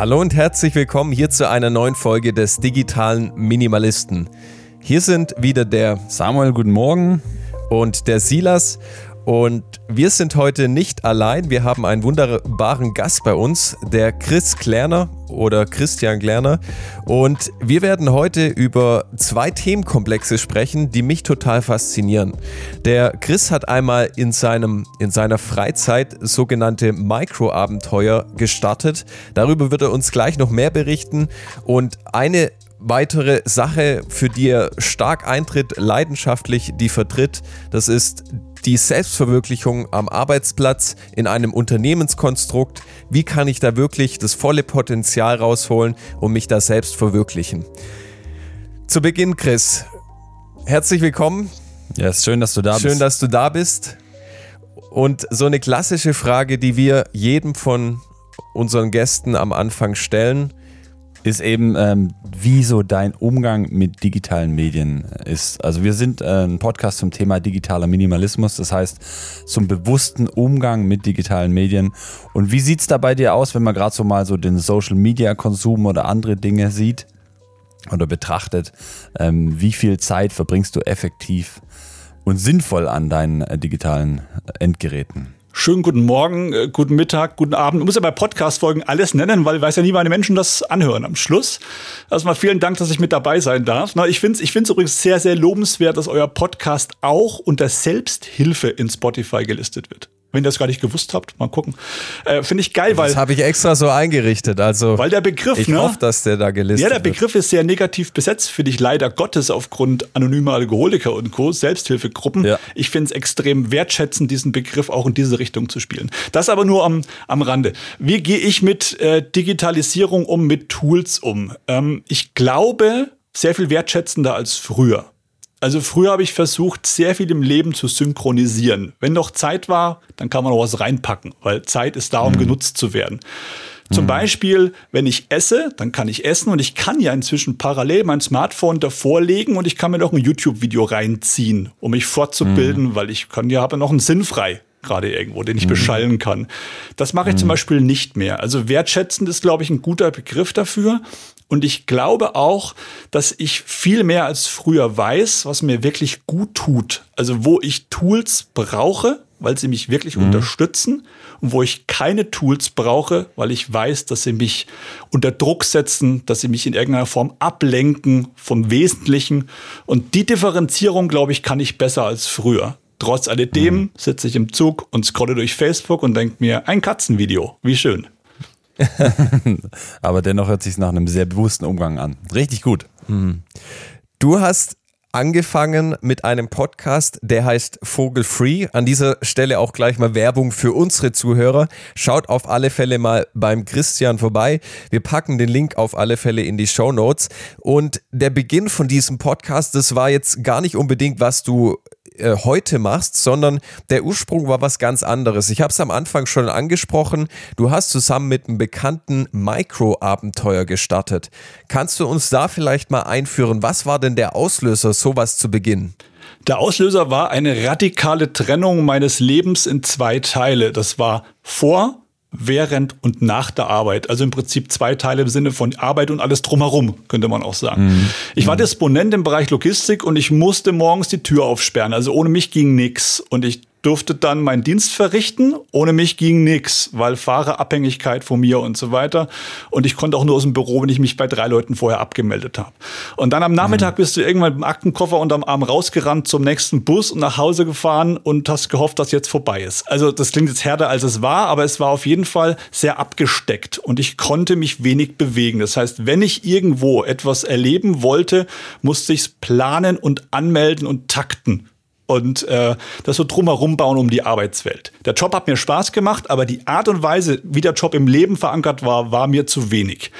Hallo und herzlich willkommen hier zu einer neuen Folge des digitalen Minimalisten. Hier sind wieder der Samuel, guten Morgen. Und der Silas. Und wir sind heute nicht allein. Wir haben einen wunderbaren Gast bei uns, der Chris Klerner oder Christian Klerner. Und wir werden heute über zwei Themenkomplexe sprechen, die mich total faszinieren. Der Chris hat einmal in, seinem, in seiner Freizeit sogenannte Mikroabenteuer gestartet. Darüber wird er uns gleich noch mehr berichten. Und eine weitere Sache, für die er stark eintritt, leidenschaftlich die vertritt, das ist die Selbstverwirklichung am Arbeitsplatz in einem Unternehmenskonstrukt. Wie kann ich da wirklich das volle Potenzial rausholen und mich da selbst verwirklichen? Zu Beginn, Chris, herzlich willkommen. Ja, ist schön, dass du da schön, bist. Schön, dass du da bist. Und so eine klassische Frage, die wir jedem von unseren Gästen am Anfang stellen ist eben, ähm, wie so dein Umgang mit digitalen Medien ist. Also wir sind äh, ein Podcast zum Thema digitaler Minimalismus, das heißt zum bewussten Umgang mit digitalen Medien. Und wie sieht es da bei dir aus, wenn man gerade so mal so den Social-Media-Konsum oder andere Dinge sieht oder betrachtet? Ähm, wie viel Zeit verbringst du effektiv und sinnvoll an deinen äh, digitalen äh, Endgeräten? Schönen guten Morgen, äh, guten Mittag, guten Abend. Du musst ja bei Podcast-Folgen alles nennen, weil ich weiß ja nie, die Menschen das anhören am Schluss. Erstmal vielen Dank, dass ich mit dabei sein darf. Na, ich finde es ich find's übrigens sehr, sehr lobenswert, dass euer Podcast auch unter Selbsthilfe in Spotify gelistet wird. Wenn ihr das gar nicht gewusst habt, mal gucken. Äh, Finde ich geil, weil. Das habe ich extra so eingerichtet. Also, weil der Begriff, ich ne? hoffe, dass der da gelistet Ja, der Begriff wird. ist sehr negativ besetzt, finde ich leider Gottes, aufgrund anonymer Alkoholiker und Co., Selbsthilfegruppen. Ja. Ich finde es extrem wertschätzend, diesen Begriff auch in diese Richtung zu spielen. Das aber nur am, am Rande. Wie gehe ich mit äh, Digitalisierung um, mit Tools um? Ähm, ich glaube, sehr viel wertschätzender als früher. Also früher habe ich versucht, sehr viel im Leben zu synchronisieren. Wenn noch Zeit war, dann kann man noch was reinpacken, weil Zeit ist da, um mhm. genutzt zu werden. Zum mhm. Beispiel, wenn ich esse, dann kann ich essen und ich kann ja inzwischen parallel mein Smartphone davor legen und ich kann mir noch ein YouTube-Video reinziehen, um mich fortzubilden, mhm. weil ich kann ja habe noch einen Sinn frei gerade irgendwo, den ich mhm. beschallen kann. Das mache ich zum mhm. Beispiel nicht mehr. Also wertschätzend ist, glaube ich, ein guter Begriff dafür. Und ich glaube auch, dass ich viel mehr als früher weiß, was mir wirklich gut tut. Also wo ich Tools brauche, weil sie mich wirklich mhm. unterstützen und wo ich keine Tools brauche, weil ich weiß, dass sie mich unter Druck setzen, dass sie mich in irgendeiner Form ablenken vom Wesentlichen. Und die Differenzierung, glaube ich, kann ich besser als früher. Trotz alledem mhm. sitze ich im Zug und scrolle durch Facebook und denke mir, ein Katzenvideo, wie schön. Aber dennoch hört sich nach einem sehr bewussten Umgang an. Richtig gut. Mhm. Du hast angefangen mit einem Podcast, der heißt Vogel Free. An dieser Stelle auch gleich mal Werbung für unsere Zuhörer. Schaut auf alle Fälle mal beim Christian vorbei. Wir packen den Link auf alle Fälle in die Show Notes. Und der Beginn von diesem Podcast, das war jetzt gar nicht unbedingt, was du äh, heute machst, sondern der Ursprung war was ganz anderes. Ich habe es am Anfang schon angesprochen. Du hast zusammen mit einem bekannten Micro-Abenteuer gestartet. Kannst du uns da vielleicht mal einführen? Was war denn der Auslöser, sowas zu beginnen? Der Auslöser war eine radikale Trennung meines Lebens in zwei Teile. Das war vor während und nach der Arbeit. Also im Prinzip zwei Teile im Sinne von Arbeit und alles drumherum, könnte man auch sagen. Mhm. Ich war Disponent im Bereich Logistik und ich musste morgens die Tür aufsperren. Also ohne mich ging nichts. Und ich durfte dann meinen Dienst verrichten. Ohne mich ging nichts, weil Fahrerabhängigkeit von mir und so weiter. Und ich konnte auch nur aus dem Büro, wenn ich mich bei drei Leuten vorher abgemeldet habe. Und dann am Nachmittag mhm. bist du irgendwann mit dem Aktenkoffer unterm Arm rausgerannt zum nächsten Bus und nach Hause gefahren und hast gehofft, dass jetzt vorbei ist. Also das klingt jetzt härter, als es war, aber es war auf jeden Fall sehr abgesteckt und ich konnte mich wenig bewegen. Das heißt, wenn ich irgendwo etwas erleben wollte, musste ich es planen und anmelden und takten und äh, das so drumherum bauen um die Arbeitswelt. Der Job hat mir Spaß gemacht, aber die Art und Weise, wie der Job im Leben verankert war, war mir zu wenig.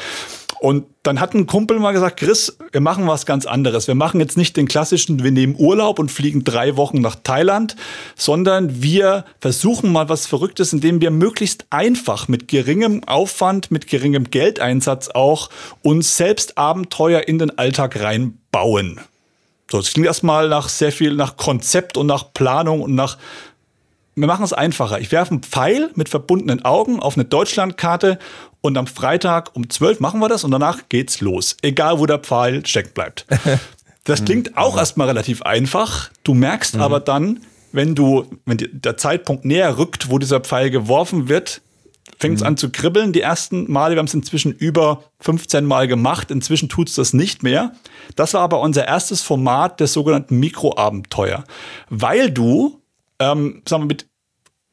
Und dann hat ein Kumpel mal gesagt, Chris, wir machen was ganz anderes. Wir machen jetzt nicht den klassischen, wir nehmen Urlaub und fliegen drei Wochen nach Thailand, sondern wir versuchen mal was Verrücktes, indem wir möglichst einfach mit geringem Aufwand, mit geringem Geldeinsatz auch uns selbst Abenteuer in den Alltag reinbauen. So, das klingt erstmal nach sehr viel nach Konzept und nach Planung und nach wir machen es einfacher. Ich werfe einen Pfeil mit verbundenen Augen auf eine Deutschlandkarte und am Freitag um 12 machen wir das und danach geht's los. Egal, wo der Pfeil stecken bleibt. Das klingt auch erstmal relativ einfach. Du merkst mhm. aber dann, wenn du, wenn der Zeitpunkt näher rückt, wo dieser Pfeil geworfen wird, fängt es mhm. an zu kribbeln. Die ersten Male, wir haben es inzwischen über 15 Mal gemacht. Inzwischen tut es das nicht mehr. Das war aber unser erstes Format des sogenannten Mikroabenteuer. Weil du, ähm, sagen wir, mit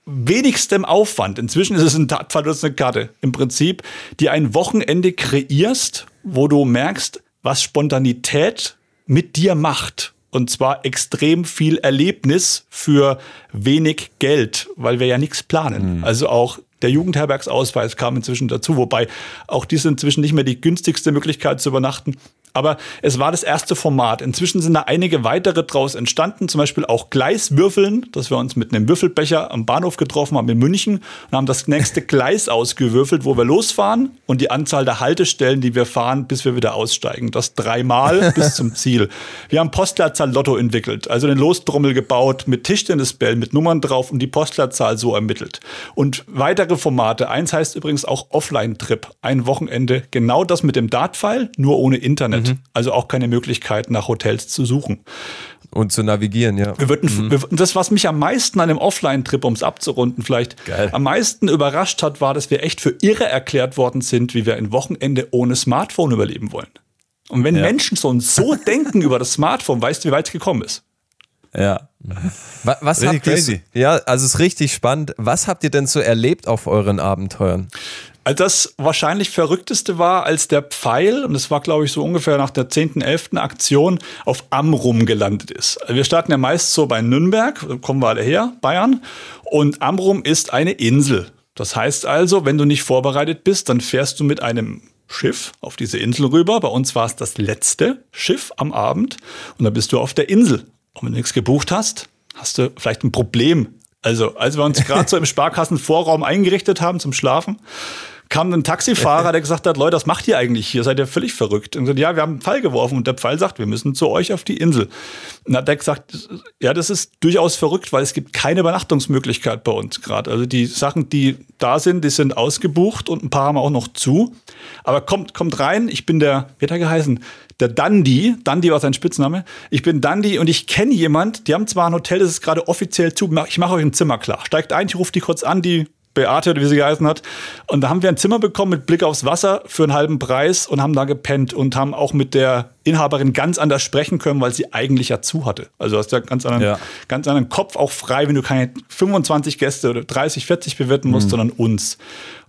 wenigstem Aufwand, inzwischen ist es ein Tatfall oder eine Karte, im Prinzip, die ein Wochenende kreierst, wo du merkst, was Spontanität mit dir macht. Und zwar extrem viel Erlebnis für wenig Geld, weil wir ja nichts planen. Mhm. Also auch der Jugendherbergsausweis kam inzwischen dazu, wobei auch dies inzwischen nicht mehr die günstigste Möglichkeit zu übernachten. Aber es war das erste Format. Inzwischen sind da einige weitere draus entstanden, zum Beispiel auch Gleiswürfeln, dass wir uns mit einem Würfelbecher am Bahnhof getroffen haben in München und haben das nächste Gleis ausgewürfelt, wo wir losfahren und die Anzahl der Haltestellen, die wir fahren, bis wir wieder aussteigen. Das dreimal bis zum Ziel. Wir haben Postleitzahl Lotto entwickelt, also eine Lostrommel gebaut mit Tischtennisbällen, mit Nummern drauf und die Postleitzahl so ermittelt. Und weitere Formate. Eins heißt übrigens auch Offline-Trip. Ein Wochenende. Genau das mit dem Dart-File, nur ohne Internet. Mhm. Also auch keine Möglichkeit, nach Hotels zu suchen. Und zu navigieren, ja. Wir würden, mhm. wir, das, was mich am meisten an dem Offline-Trip, um es abzurunden, vielleicht Geil. am meisten überrascht hat, war, dass wir echt für irre erklärt worden sind, wie wir ein Wochenende ohne Smartphone überleben wollen. Und wenn ja. Menschen so, so denken über das Smartphone, weißt du, wie weit es gekommen ist. Ja. Was, was habt ihr, ja, also es ist richtig spannend. Was habt ihr denn so erlebt auf euren Abenteuern? Also das wahrscheinlich verrückteste war, als der Pfeil, und das war glaube ich so ungefähr nach der 10., 11. Aktion, auf Amrum gelandet ist. Wir starten ja meist so bei Nürnberg, kommen wir alle her, Bayern, und Amrum ist eine Insel. Das heißt also, wenn du nicht vorbereitet bist, dann fährst du mit einem Schiff auf diese Insel rüber. Bei uns war es das letzte Schiff am Abend und dann bist du auf der Insel. Und wenn du nichts gebucht hast, hast du vielleicht ein Problem. Also, als wir uns gerade so im Sparkassenvorraum eingerichtet haben zum Schlafen, kam ein Taxifahrer, der gesagt hat, Leute, was macht ihr eigentlich hier? Seid ihr völlig verrückt? Und gesagt, ja, wir haben einen Pfeil geworfen und der Pfeil sagt, wir müssen zu euch auf die Insel. Und hat er gesagt, ja, das ist durchaus verrückt, weil es gibt keine Übernachtungsmöglichkeit bei uns gerade. Also die Sachen, die da sind, die sind ausgebucht und ein paar haben auch noch zu. Aber kommt, kommt rein, ich bin der, wie hat er geheißen? Der Dandy, Dandy war sein Spitzname. Ich bin Dandy und ich kenne jemand, die haben zwar ein Hotel, das ist gerade offiziell zu, ich mache euch ein Zimmer klar. Steigt ein, ich rufe die kurz an, die Beate oder wie sie geheißen hat. Und da haben wir ein Zimmer bekommen mit Blick aufs Wasser für einen halben Preis und haben da gepennt und haben auch mit der Inhaberin ganz anders sprechen können, weil sie eigentlich ja zu hatte. Also hast ja ganz anderen, ja. ganz anderen Kopf auch frei, wenn du keine 25 Gäste oder 30, 40 bewirten musst, mhm. sondern uns.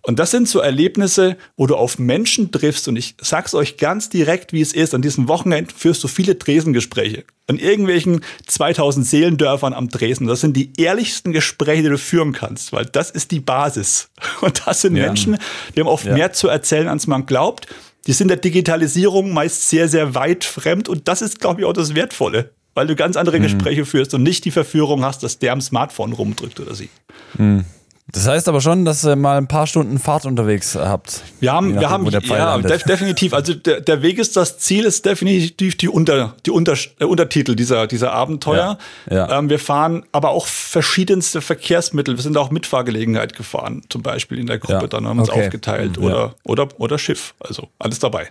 Und das sind so Erlebnisse, wo du auf Menschen triffst. Und ich sag's euch ganz direkt, wie es ist. An diesem Wochenende führst du viele Dresengespräche. An irgendwelchen 2000 Seelendörfern am Dresden. Das sind die ehrlichsten Gespräche, die du führen kannst, weil das ist die Basis. Und das sind ja. Menschen, die haben oft ja. mehr zu erzählen, als man glaubt. Die sind der Digitalisierung meist sehr, sehr weit fremd. Und das ist, glaube ich, auch das Wertvolle weil du ganz andere mhm. Gespräche führst und nicht die Verführung hast, dass der am Smartphone rumdrückt oder sie. Mhm. Das heißt aber schon, dass ihr mal ein paar Stunden Fahrt unterwegs habt. Wir haben, wir haben, ja, def definitiv. Also der, der Weg ist das Ziel, ist definitiv die, Unter, die Unter, äh, Untertitel dieser, dieser Abenteuer. Ja, ja. Ähm, wir fahren aber auch verschiedenste Verkehrsmittel. Wir sind auch Mitfahrgelegenheit gefahren, zum Beispiel in der Gruppe. Ja. Dann haben wir uns aufgeteilt oder, oder, oder Schiff. Also alles dabei.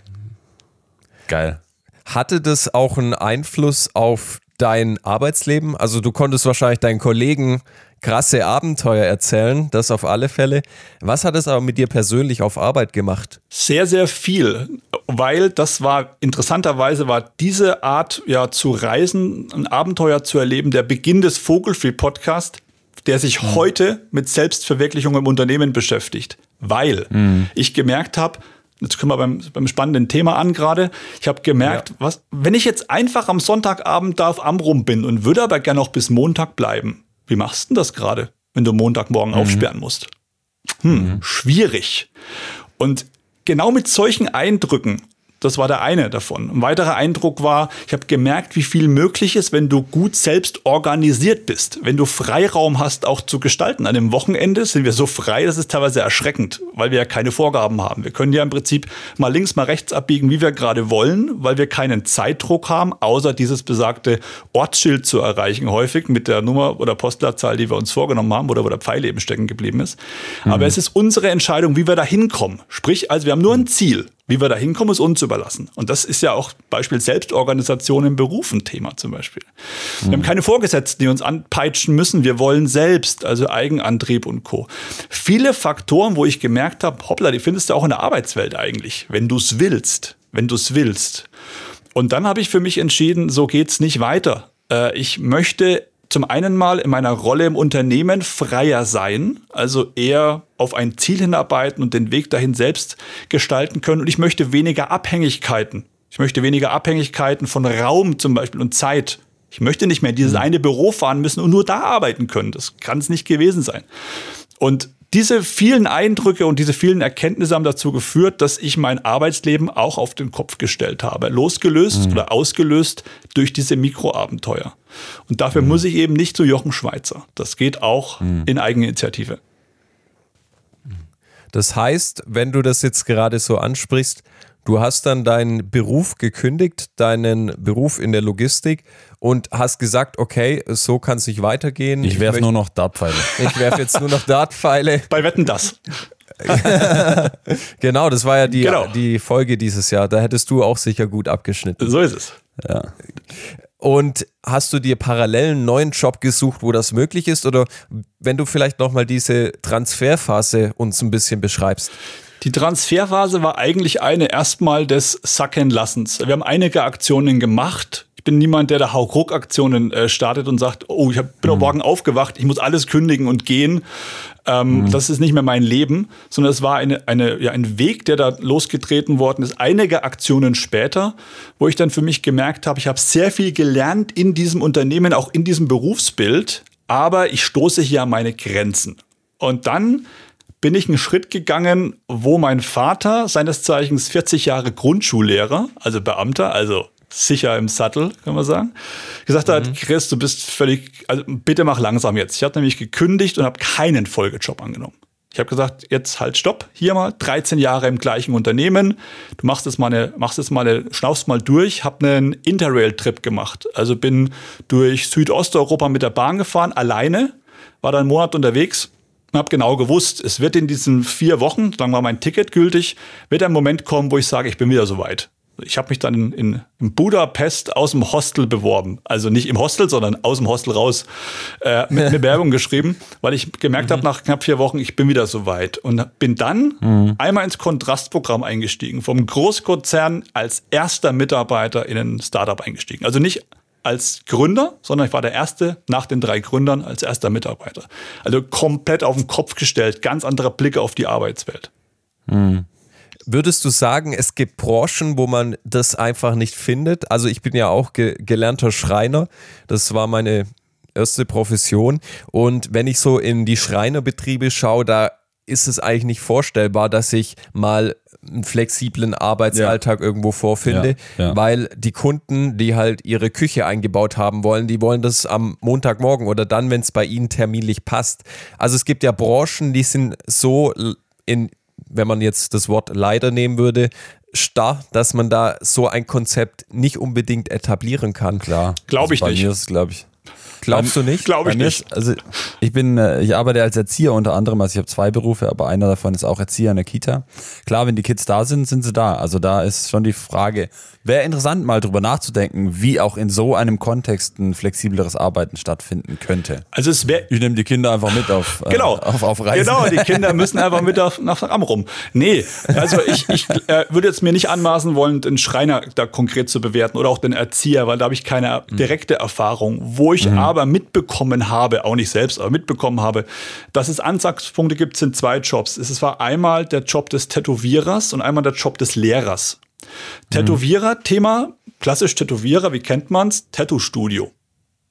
Geil. Hatte das auch einen Einfluss auf dein Arbeitsleben? Also du konntest wahrscheinlich deinen Kollegen krasse Abenteuer erzählen, das auf alle Fälle. Was hat es aber mit dir persönlich auf Arbeit gemacht? Sehr, sehr viel, weil das war interessanterweise war diese Art ja zu reisen, ein Abenteuer zu erleben, der Beginn des Vogelfree Podcast, der sich mhm. heute mit Selbstverwirklichung im Unternehmen beschäftigt, weil mhm. ich gemerkt habe, Jetzt können wir beim, beim spannenden Thema an gerade. Ich habe gemerkt, ja. was, wenn ich jetzt einfach am Sonntagabend da auf Amrum bin und würde aber gerne noch bis Montag bleiben, wie machst du denn das gerade, wenn du Montagmorgen mhm. aufsperren musst? Hm, mhm. schwierig. Und genau mit solchen Eindrücken Das war der eine davon. Ein weiterer Eindruck war, ich habe gemerkt, wie viel möglich ist, wenn du gut selbst organisiert bist, wenn du Freiraum hast, auch zu gestalten. An dem Wochenende sind wir so frei, das ist teilweise erschreckend, weil wir ja keine Vorgaben haben. Wir können ja im Prinzip mal links, mal rechts abbiegen, wie wir gerade wollen, weil wir keinen Zeitdruck haben, außer dieses besagte Ortsschild zu erreichen, häufig mit der Nummer oder Postleitzahl, die wir uns vorgenommen haben oder wo der Pfeil eben stecken geblieben ist. Mhm. Aber es ist unsere Entscheidung, wie wir da hinkommen. Sprich, also wir haben nur ein Ziel. Wie wir da hinkommen, ist uns überlassen. Und das ist ja auch Beispiel Selbstorganisation im Beruf ein Thema zum Beispiel. Mhm. Wir haben keine Vorgesetzten, die uns anpeitschen müssen. Wir wollen selbst, also Eigenantrieb und Co. Viele Faktoren, wo ich gemerkt habe, hoppla, die findest du auch in der Arbeitswelt eigentlich, wenn du es willst. Wenn du es willst. Und dann habe ich für mich entschieden, so geht's nicht weiter. Äh, ich möchte zum einen mal in meiner Rolle im Unternehmen freier sein, also eher auf ein Ziel hinarbeiten und den Weg dahin selbst gestalten können. Und ich möchte weniger Abhängigkeiten. Ich möchte weniger Abhängigkeiten von Raum zum Beispiel und Zeit. Ich möchte nicht mehr dieses mhm. eine Büro fahren müssen und nur da arbeiten können. Das kann es nicht gewesen sein. Und diese vielen Eindrücke und diese vielen Erkenntnisse haben dazu geführt, dass ich mein Arbeitsleben auch auf den Kopf gestellt habe. Losgelöst mhm. oder ausgelöst durch diese Mikroabenteuer. Und dafür mhm. muss ich eben nicht zu Jochen Schweizer. Das geht auch mhm. in Eigeninitiative. Das heißt, wenn du das jetzt gerade so ansprichst, Du hast dann deinen Beruf gekündigt, deinen Beruf in der Logistik und hast gesagt, okay, so kann es nicht weitergehen. Ich werfe nur noch Dartpfeile. Ich werfe jetzt nur noch Dartpfeile. Bei Wetten das. genau, das war ja die, genau. die Folge dieses Jahr. Da hättest du auch sicher gut abgeschnitten. So ist es. Ja. Und hast du dir parallel einen neuen Job gesucht, wo das möglich ist? Oder wenn du vielleicht nochmal diese Transferphase uns ein bisschen beschreibst? Die Transferphase war eigentlich eine erstmal des Sackenlassens. Wir haben einige Aktionen gemacht. Ich bin niemand, der da Hauruck-Aktionen äh, startet und sagt, oh, ich hab, bin mhm. Morgen aufgewacht, ich muss alles kündigen und gehen. Ähm, mhm. Das ist nicht mehr mein Leben, sondern es war eine, eine, ja, ein Weg, der da losgetreten worden ist. Einige Aktionen später, wo ich dann für mich gemerkt habe, ich habe sehr viel gelernt in diesem Unternehmen, auch in diesem Berufsbild, aber ich stoße hier an meine Grenzen. Und dann bin ich einen Schritt gegangen, wo mein Vater, seines Zeichens 40 Jahre Grundschullehrer, also Beamter, also sicher im Sattel, kann man sagen, gesagt mhm. hat, Chris, du bist völlig, also bitte mach langsam jetzt. Ich habe nämlich gekündigt und habe keinen Folgejob angenommen. Ich habe gesagt, jetzt halt stopp, hier mal 13 Jahre im gleichen Unternehmen. Du machst es mal eine, machst es mal eine, schnaufst mal durch, habe einen Interrail-Trip gemacht. Also bin durch Südosteuropa mit der Bahn gefahren, alleine, war dann einen Monat unterwegs habe genau gewusst, es wird in diesen vier Wochen, lang war mein Ticket gültig, wird ein Moment kommen, wo ich sage, ich bin wieder soweit. Ich habe mich dann in, in, in, Budapest aus dem Hostel beworben. Also nicht im Hostel, sondern aus dem Hostel raus äh, mit einer Werbung geschrieben, weil ich gemerkt mhm. habe, nach knapp vier Wochen, ich bin wieder soweit. Und bin dann mhm. einmal ins Kontrastprogramm eingestiegen, vom Großkonzern als erster Mitarbeiter in ein Startup eingestiegen. Also nicht als Gründer, sondern ich war der Erste nach den drei Gründern als erster Mitarbeiter. Also komplett auf den Kopf gestellt, ganz anderer Blick auf die Arbeitswelt. Hm. Würdest du sagen, es gibt Branchen, wo man das einfach nicht findet? Also ich bin ja auch ge gelernter Schreiner. Das war meine erste Profession. Und wenn ich so in die Schreinerbetriebe schaue, da ist es eigentlich nicht vorstellbar, dass ich mal einen flexiblen Arbeitsalltag ja. irgendwo vorfinde, ja, ja. weil die Kunden, die halt ihre Küche eingebaut haben wollen, die wollen das am Montagmorgen oder dann, wenn es bei ihnen terminlich passt. Also es gibt ja Branchen, die sind so in, wenn man jetzt das Wort leider nehmen würde, starr, dass man da so ein Konzept nicht unbedingt etablieren kann. Klar. Glaube ich also bei nicht. Mir ist, glaube ich. Glaubst du nicht? Glaube ich nicht. also ich bin, äh, ich arbeite als Erzieher unter anderem, also ich habe zwei Berufe, aber einer davon ist auch Erzieher in der Kita. Klar, wenn die Kids da sind, sind sie da. Also da ist schon die Frage, wäre interessant mal drüber nachzudenken, wie auch in so einem Kontext ein flexibleres Arbeiten stattfinden könnte. Also es wäre. Ich nehme die Kinder einfach mit auf, äh, genau. auf, auf Reisen. Genau, die Kinder müssen einfach mit auf, nach Amrum. Nee, also ich, ich äh, würde jetzt mir nicht anmaßen wollen, den Schreiner da konkret zu bewerten oder auch den Erzieher, weil da habe ich keine mhm. direkte Erfahrung. Wo ich mhm. Aber mitbekommen habe, auch nicht selbst, aber mitbekommen habe, dass es Ansatzpunkte gibt, sind zwei Jobs. Es war einmal der Job des Tätowierers und einmal der Job des Lehrers. Tätowierer-Thema, klassisch Tätowierer, wie kennt man's? Tattoo-Studio.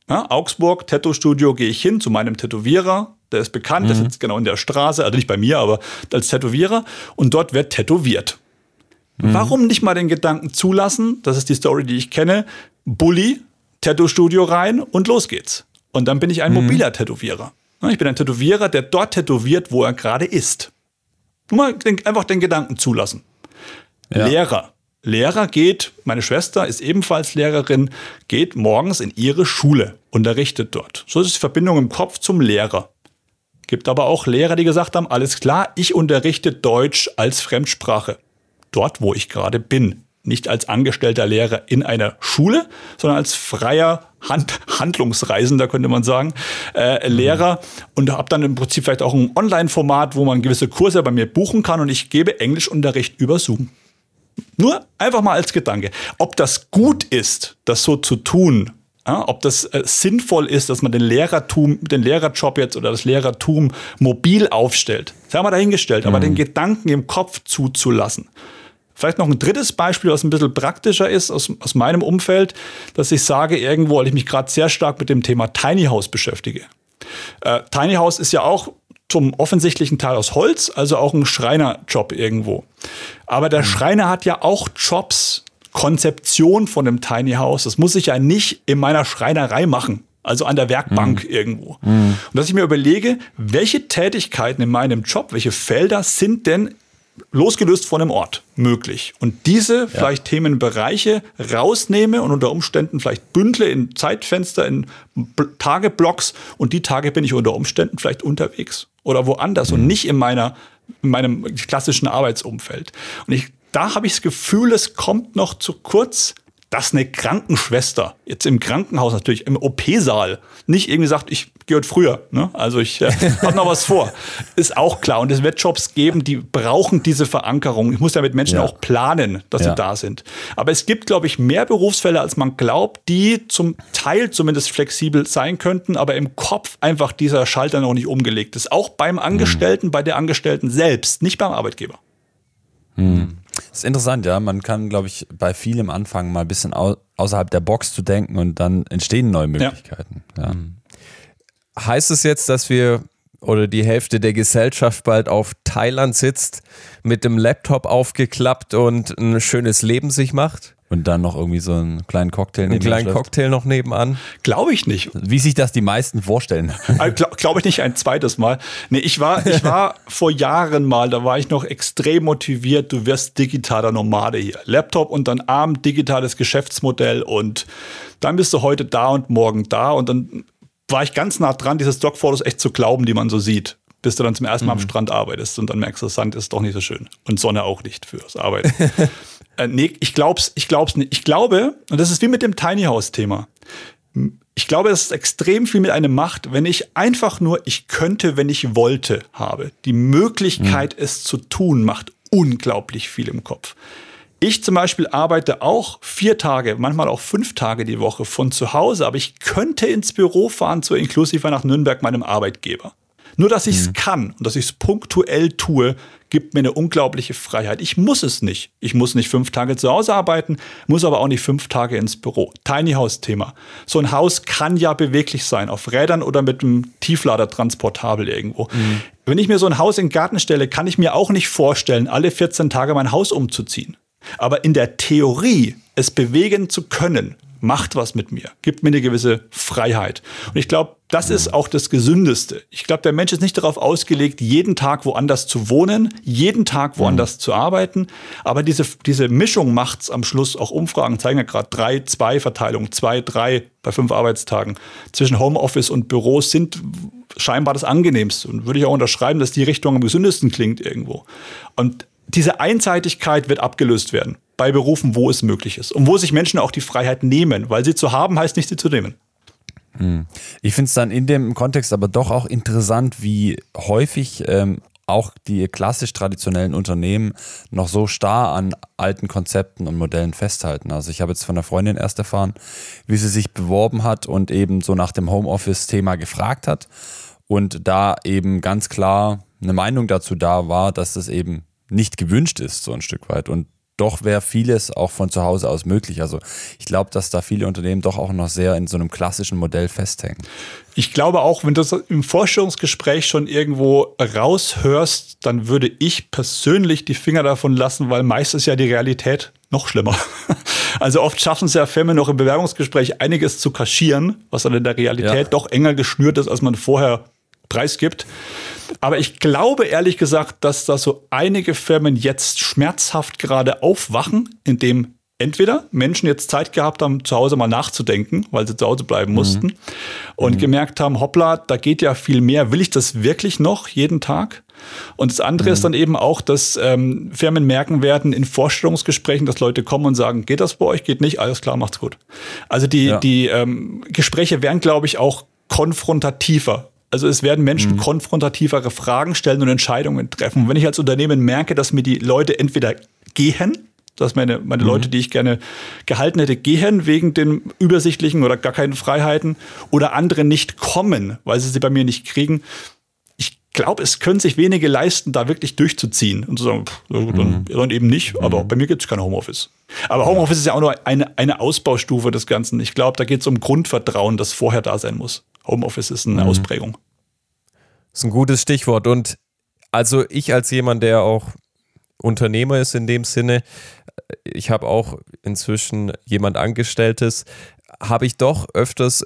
Ja, Augsburg, Tattoo-Studio, gehe ich hin zu meinem Tätowierer, der ist bekannt, mhm. der sitzt genau in der Straße, also nicht bei mir, aber als Tätowierer und dort wird tätowiert. Mhm. Warum nicht mal den Gedanken zulassen? Das ist die Story, die ich kenne. Bully, Tattoo-Studio rein und los geht's. Und dann bin ich ein mhm. mobiler Tätowierer. Ich bin ein Tätowierer, der dort tätowiert, wo er gerade ist. Nur mal den, einfach den Gedanken zulassen. Ja. Lehrer. Lehrer geht, meine Schwester ist ebenfalls Lehrerin, geht morgens in ihre Schule, unterrichtet dort. So ist die Verbindung im Kopf zum Lehrer. Gibt aber auch Lehrer, die gesagt haben, alles klar, ich unterrichte Deutsch als Fremdsprache. Dort, wo ich gerade bin. Nicht als angestellter Lehrer in einer Schule, sondern als freier Hand Handlungsreisender, könnte man sagen, äh, Lehrer. Und habe dann im Prinzip vielleicht auch ein Online-Format, wo man gewisse Kurse bei mir buchen kann. Und ich gebe Englischunterricht über Zoom. Nur einfach mal als Gedanke. Ob das gut ist, das so zu tun, ja, ob das äh, sinnvoll ist, dass man den Lehrertum, den Lehrerjob jetzt oder das Lehrertum mobil aufstellt, das haben wir dahingestellt, mhm. aber den Gedanken im Kopf zuzulassen. Vielleicht noch ein drittes Beispiel, was ein bisschen praktischer ist aus, aus meinem Umfeld, dass ich sage irgendwo, weil ich mich gerade sehr stark mit dem Thema Tiny House beschäftige. Äh, Tiny House ist ja auch zum offensichtlichen Teil aus Holz, also auch ein Schreinerjob irgendwo. Aber der mhm. Schreiner hat ja auch Jobs, Konzeption von einem Tiny House. Das muss ich ja nicht in meiner Schreinerei machen. Also an der Werkbank mhm. irgendwo. Mhm. Und dass ich mir überlege, welche Tätigkeiten in meinem Job, welche Felder sind denn losgelöst von einem Ort möglich. Und diese ja. vielleicht Themenbereiche rausnehme und unter Umständen vielleicht bündle in Zeitfenster, in Tageblocks und die Tage bin ich unter Umständen vielleicht unterwegs oder woanders mhm. und nicht in meiner in meinem klassischen Arbeitsumfeld. Und ich, da habe ich das Gefühl, es kommt noch zu kurz, dass eine Krankenschwester jetzt im Krankenhaus natürlich im OP-Saal nicht irgendwie sagt, ich gehe heute früher, ne? also ich äh, habe noch was vor, ist auch klar. Und es wird Jobs geben, die brauchen diese Verankerung. Ich muss ja mit Menschen ja. auch planen, dass ja. sie da sind. Aber es gibt, glaube ich, mehr Berufsfälle, als man glaubt, die zum Teil zumindest flexibel sein könnten, aber im Kopf einfach dieser Schalter noch nicht umgelegt ist. Auch beim Angestellten, mhm. bei der Angestellten selbst, nicht beim Arbeitgeber. Mhm. Das ist interessant, ja. Man kann, glaube ich, bei vielem anfangen, mal ein bisschen au außerhalb der Box zu denken und dann entstehen neue Möglichkeiten. Ja. ja. Mhm. Heißt es jetzt, dass wir oder die Hälfte der Gesellschaft bald auf Thailand sitzt, mit dem Laptop aufgeklappt und ein schönes Leben sich macht? Und dann noch irgendwie so einen kleinen Cocktail Einen kleinen Cocktail noch nebenan? Glaube ich nicht. Wie sich das die meisten vorstellen. Äh, Glaube glaub ich nicht ein zweites Mal. Nee, ich war, ich war vor Jahren mal, da war ich noch extrem motiviert, du wirst digitaler Nomade hier. Laptop und dann Arm, digitales Geschäftsmodell und dann bist du heute da und morgen da und dann war ich ganz nah dran, diese Stockfotos echt zu glauben, die man so sieht bis du dann zum ersten Mal mhm. am Strand arbeitest und dann merkst du, Sand ist doch nicht so schön und Sonne auch nicht fürs Arbeiten. Äh, nee, ich glaub's, ich glaub's nicht. Ich glaube, und das ist wie mit dem Tiny House Thema. Ich glaube, es ist extrem viel mit einem Macht, wenn ich einfach nur ich könnte, wenn ich wollte habe. Die Möglichkeit, mhm. es zu tun, macht unglaublich viel im Kopf. Ich zum Beispiel arbeite auch vier Tage, manchmal auch fünf Tage die Woche von zu Hause, aber ich könnte ins Büro fahren, so inklusive nach Nürnberg, meinem Arbeitgeber. Nur, dass ich es mhm. kann und dass ich es punktuell tue, gibt mir eine unglaubliche Freiheit. Ich muss es nicht. Ich muss nicht fünf Tage zu Hause arbeiten, muss aber auch nicht fünf Tage ins Büro. Tiny House Thema. So ein Haus kann ja beweglich sein, auf Rädern oder mit einem Tieflader transportabel irgendwo. Mhm. Wenn ich mir so ein Haus in den Garten stelle, kann ich mir auch nicht vorstellen, alle 14 Tage mein Haus umzuziehen. Aber in der Theorie, es bewegen zu können, macht was mit mir, gibt mir eine gewisse Freiheit. Und ich glaube, das ist auch das Gesündeste. Ich glaube, der Mensch ist nicht darauf ausgelegt, jeden Tag woanders zu wohnen, jeden Tag woanders mhm. zu arbeiten. Aber diese, diese Mischung macht's am Schluss. Auch Umfragen zeigen ja gerade drei, zwei Verteilung, zwei, drei bei fünf Arbeitstagen. Zwischen Homeoffice und Büros sind scheinbar das angenehmste. Und würde ich auch unterschreiben, dass die Richtung am gesündesten klingt irgendwo. Und diese Einseitigkeit wird abgelöst werden bei Berufen, wo es möglich ist und wo sich Menschen auch die Freiheit nehmen, weil sie zu haben heißt nicht sie zu nehmen. Hm. Ich finde es dann in dem Kontext aber doch auch interessant, wie häufig ähm, auch die klassisch traditionellen Unternehmen noch so starr an alten Konzepten und Modellen festhalten. Also ich habe jetzt von einer Freundin erst erfahren, wie sie sich beworben hat und eben so nach dem Homeoffice-Thema gefragt hat und da eben ganz klar eine Meinung dazu da war, dass das eben nicht gewünscht ist, so ein Stück weit. Und doch wäre vieles auch von zu Hause aus möglich. Also ich glaube, dass da viele Unternehmen doch auch noch sehr in so einem klassischen Modell festhängen. Ich glaube auch, wenn du das im Vorstellungsgespräch schon irgendwo raushörst, dann würde ich persönlich die Finger davon lassen, weil meist ist ja die Realität noch schlimmer. Also oft schaffen es ja Firmen noch im Bewerbungsgespräch einiges zu kaschieren, was dann in der Realität ja. doch enger geschnürt ist, als man vorher preisgibt. Aber ich glaube ehrlich gesagt, dass da so einige Firmen jetzt schmerzhaft gerade aufwachen, indem entweder Menschen jetzt Zeit gehabt haben, zu Hause mal nachzudenken, weil sie zu Hause bleiben mhm. mussten mhm. und mhm. gemerkt haben, hoppla, da geht ja viel mehr. Will ich das wirklich noch jeden Tag? Und das andere mhm. ist dann eben auch, dass ähm, Firmen merken werden in Vorstellungsgesprächen, dass Leute kommen und sagen, geht das bei euch, geht nicht, alles klar, macht's gut. Also die, ja. die ähm, Gespräche werden, glaube ich, auch konfrontativer. Also es werden Menschen mhm. konfrontativere Fragen stellen und Entscheidungen treffen. Und wenn ich als Unternehmen merke, dass mir die Leute entweder gehen, dass meine, meine mhm. Leute, die ich gerne gehalten hätte, gehen wegen den übersichtlichen oder gar keinen Freiheiten oder andere nicht kommen, weil sie sie bei mir nicht kriegen. Ich glaube, es können sich wenige leisten, da wirklich durchzuziehen und zu sagen, pff, dann, mhm. dann, eben nicht, aber mhm. bei mir gibt es kein Homeoffice. Aber Homeoffice ist ja auch nur eine, eine Ausbaustufe des Ganzen. Ich glaube, da geht es um Grundvertrauen, das vorher da sein muss. Homeoffice ist eine mhm. Ausprägung. Das ist ein gutes Stichwort. Und also ich als jemand, der auch Unternehmer ist in dem Sinne, ich habe auch inzwischen jemand Angestelltes, habe ich doch öfters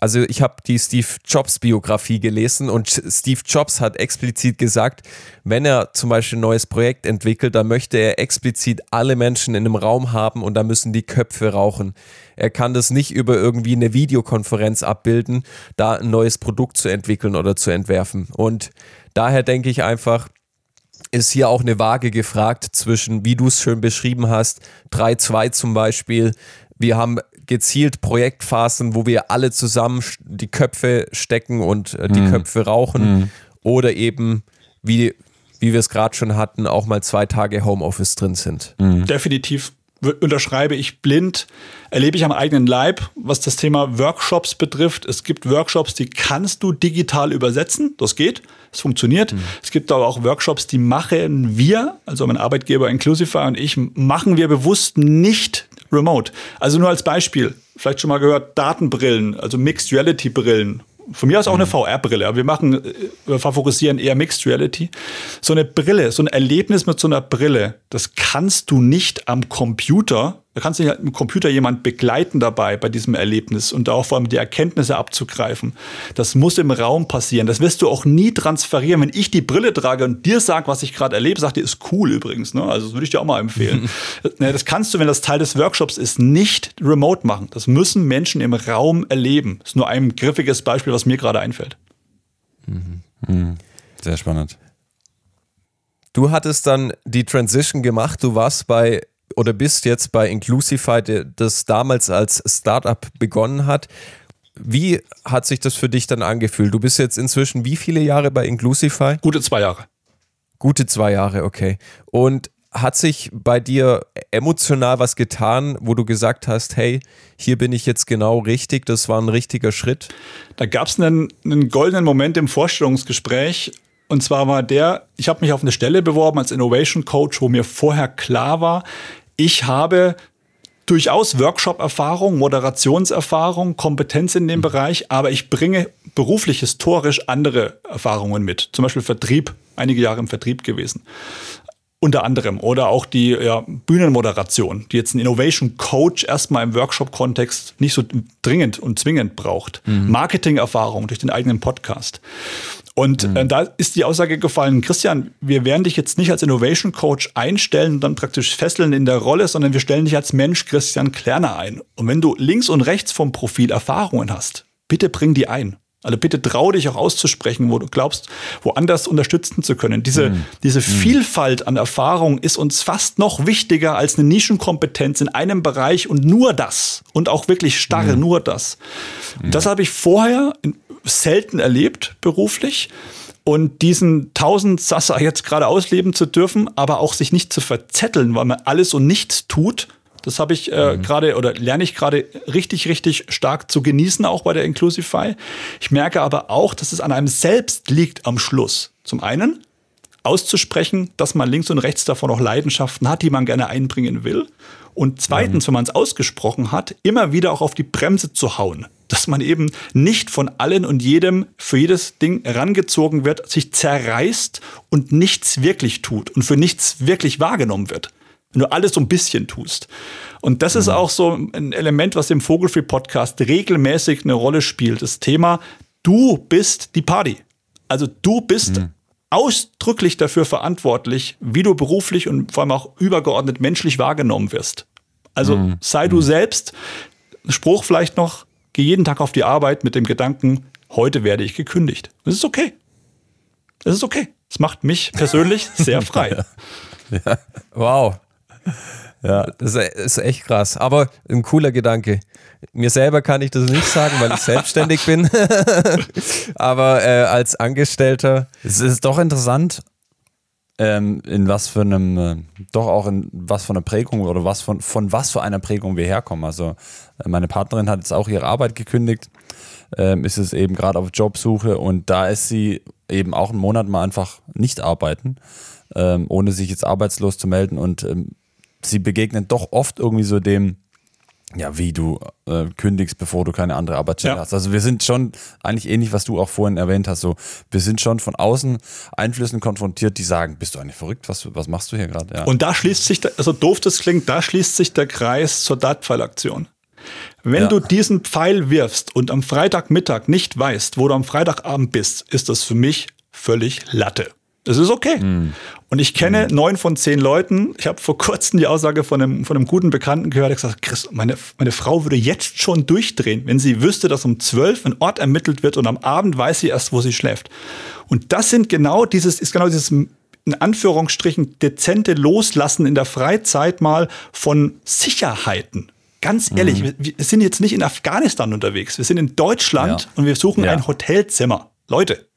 also ich habe die Steve Jobs Biografie gelesen und Steve Jobs hat explizit gesagt, wenn er zum Beispiel ein neues Projekt entwickelt, dann möchte er explizit alle Menschen in einem Raum haben und da müssen die Köpfe rauchen. Er kann das nicht über irgendwie eine Videokonferenz abbilden, da ein neues Produkt zu entwickeln oder zu entwerfen. Und daher denke ich einfach, ist hier auch eine Waage gefragt zwischen, wie du es schön beschrieben hast, 3-2 zum Beispiel. Wir haben gezielt Projektphasen, wo wir alle zusammen die Köpfe stecken und äh, die mhm. Köpfe rauchen. Mhm. Oder eben, wie, wie wir es gerade schon hatten, auch mal zwei Tage Homeoffice drin sind. Mhm. Definitiv unterschreibe ich blind, erlebe ich am eigenen Leib, was das Thema Workshops betrifft. Es gibt Workshops, die kannst du digital übersetzen. Das geht, es funktioniert. Mhm. Es gibt aber auch Workshops, die machen wir, also mein Arbeitgeber Inclusify und ich, machen wir bewusst nicht remote. Also nur als Beispiel, vielleicht schon mal gehört, Datenbrillen, also Mixed Reality Brillen von mir aus auch eine mhm. VR-Brille, aber wir machen, wir favorisieren eher Mixed Reality. So eine Brille, so ein Erlebnis mit so einer Brille, das kannst du nicht am Computer da kannst du ja im Computer jemand begleiten dabei bei diesem Erlebnis und auch vor allem die Erkenntnisse abzugreifen. Das muss im Raum passieren. Das wirst du auch nie transferieren. Wenn ich die Brille trage und dir sag, was ich gerade erlebe, sagt dir, ist cool übrigens. Ne? Also das würde ich dir auch mal empfehlen. Ne, das kannst du, wenn das Teil des Workshops ist, nicht remote machen. Das müssen Menschen im Raum erleben. Das ist nur ein griffiges Beispiel, was mir gerade einfällt. Mhm. Mhm. Sehr spannend. Du hattest dann die Transition gemacht. Du warst bei oder bist jetzt bei Inclusify, das damals als Startup begonnen hat. Wie hat sich das für dich dann angefühlt? Du bist jetzt inzwischen wie viele Jahre bei Inclusify? Gute zwei Jahre. Gute zwei Jahre, okay. Und hat sich bei dir emotional was getan, wo du gesagt hast, hey, hier bin ich jetzt genau richtig, das war ein richtiger Schritt? Da gab es einen, einen goldenen Moment im Vorstellungsgespräch. Und zwar war der, ich habe mich auf eine Stelle beworben als Innovation Coach, wo mir vorher klar war, ich habe durchaus Workshop-Erfahrung, Moderationserfahrung, Kompetenz in dem mhm. Bereich, aber ich bringe beruflich historisch andere Erfahrungen mit. Zum Beispiel Vertrieb, einige Jahre im Vertrieb gewesen. Unter anderem. Oder auch die ja, Bühnenmoderation, die jetzt ein Innovation Coach erstmal im Workshop-Kontext nicht so dringend und zwingend braucht. Mhm. Marketing-Erfahrung durch den eigenen Podcast. Und mhm. äh, da ist die Aussage gefallen, Christian, wir werden dich jetzt nicht als Innovation Coach einstellen und dann praktisch fesseln in der Rolle, sondern wir stellen dich als Mensch Christian Klerner ein. Und wenn du links und rechts vom Profil Erfahrungen hast, bitte bring die ein. Also bitte trau dich auch auszusprechen, wo du glaubst, woanders unterstützen zu können. Diese, mhm. diese mhm. Vielfalt an Erfahrung ist uns fast noch wichtiger als eine Nischenkompetenz in einem Bereich und nur das. Und auch wirklich starre, mhm. nur das. Mhm. Das habe ich vorher in selten erlebt beruflich. Und diesen tausend Sasser jetzt gerade ausleben zu dürfen, aber auch sich nicht zu verzetteln, weil man alles und nichts tut, das habe ich äh, mhm. gerade oder lerne ich gerade richtig, richtig stark zu genießen, auch bei der Inclusify. Ich merke aber auch, dass es an einem selbst liegt am Schluss. Zum einen, auszusprechen, dass man links und rechts davon auch Leidenschaften hat, die man gerne einbringen will. Und zweitens, mhm. wenn man es ausgesprochen hat, immer wieder auch auf die Bremse zu hauen. Dass man eben nicht von allen und jedem für jedes Ding herangezogen wird, sich zerreißt und nichts wirklich tut und für nichts wirklich wahrgenommen wird. Wenn du alles so ein bisschen tust. Und das mhm. ist auch so ein Element, was im Vogelfree Podcast regelmäßig eine Rolle spielt. Das Thema, du bist die Party. Also du bist mhm. ausdrücklich dafür verantwortlich, wie du beruflich und vor allem auch übergeordnet menschlich wahrgenommen wirst. Also mhm. sei du mhm. selbst. Spruch vielleicht noch, geh jeden Tag auf die Arbeit mit dem Gedanken, heute werde ich gekündigt. Das ist okay. Das ist okay. Das macht mich persönlich sehr frei. ja. Wow. Ja, das ist echt krass. Aber ein cooler Gedanke. Mir selber kann ich das nicht sagen, weil ich selbstständig bin. Aber äh, als Angestellter. Es ist doch interessant, ähm, in was für einem, äh, doch auch in was für einer Prägung oder was von, von was für einer Prägung wir herkommen. Also äh, meine Partnerin hat jetzt auch ihre Arbeit gekündigt, ähm, ist es eben gerade auf Jobsuche und da ist sie eben auch einen Monat mal einfach nicht arbeiten, ähm, ohne sich jetzt arbeitslos zu melden und ähm, sie begegnen doch oft irgendwie so dem, ja, wie du äh, kündigst, bevor du keine andere Arbeitsstelle ja. hast. Also wir sind schon eigentlich ähnlich, was du auch vorhin erwähnt hast. So, wir sind schon von außen Einflüssen konfrontiert, die sagen, bist du eigentlich verrückt? Was, was machst du hier gerade? Ja. Und da schließt sich, der, also doof das klingt, da schließt sich der Kreis zur Dartpfeilaktion. Wenn ja. du diesen Pfeil wirfst und am Freitagmittag nicht weißt, wo du am Freitagabend bist, ist das für mich völlig Latte. Das ist okay. Mm. Und ich kenne mm. neun von zehn Leuten. Ich habe vor kurzem die Aussage von einem, von einem guten Bekannten gehört, der gesagt Chris, meine, meine Frau würde jetzt schon durchdrehen, wenn sie wüsste, dass um zwölf ein Ort ermittelt wird und am Abend weiß sie erst, wo sie schläft. Und das sind genau dieses, ist genau dieses in Anführungsstrichen dezente Loslassen in der Freizeit mal von Sicherheiten. Ganz ehrlich, mhm. wir, wir, sind jetzt nicht in Afghanistan unterwegs. Wir sind in Deutschland ja. und wir suchen ja. ein Hotelzimmer. Leute,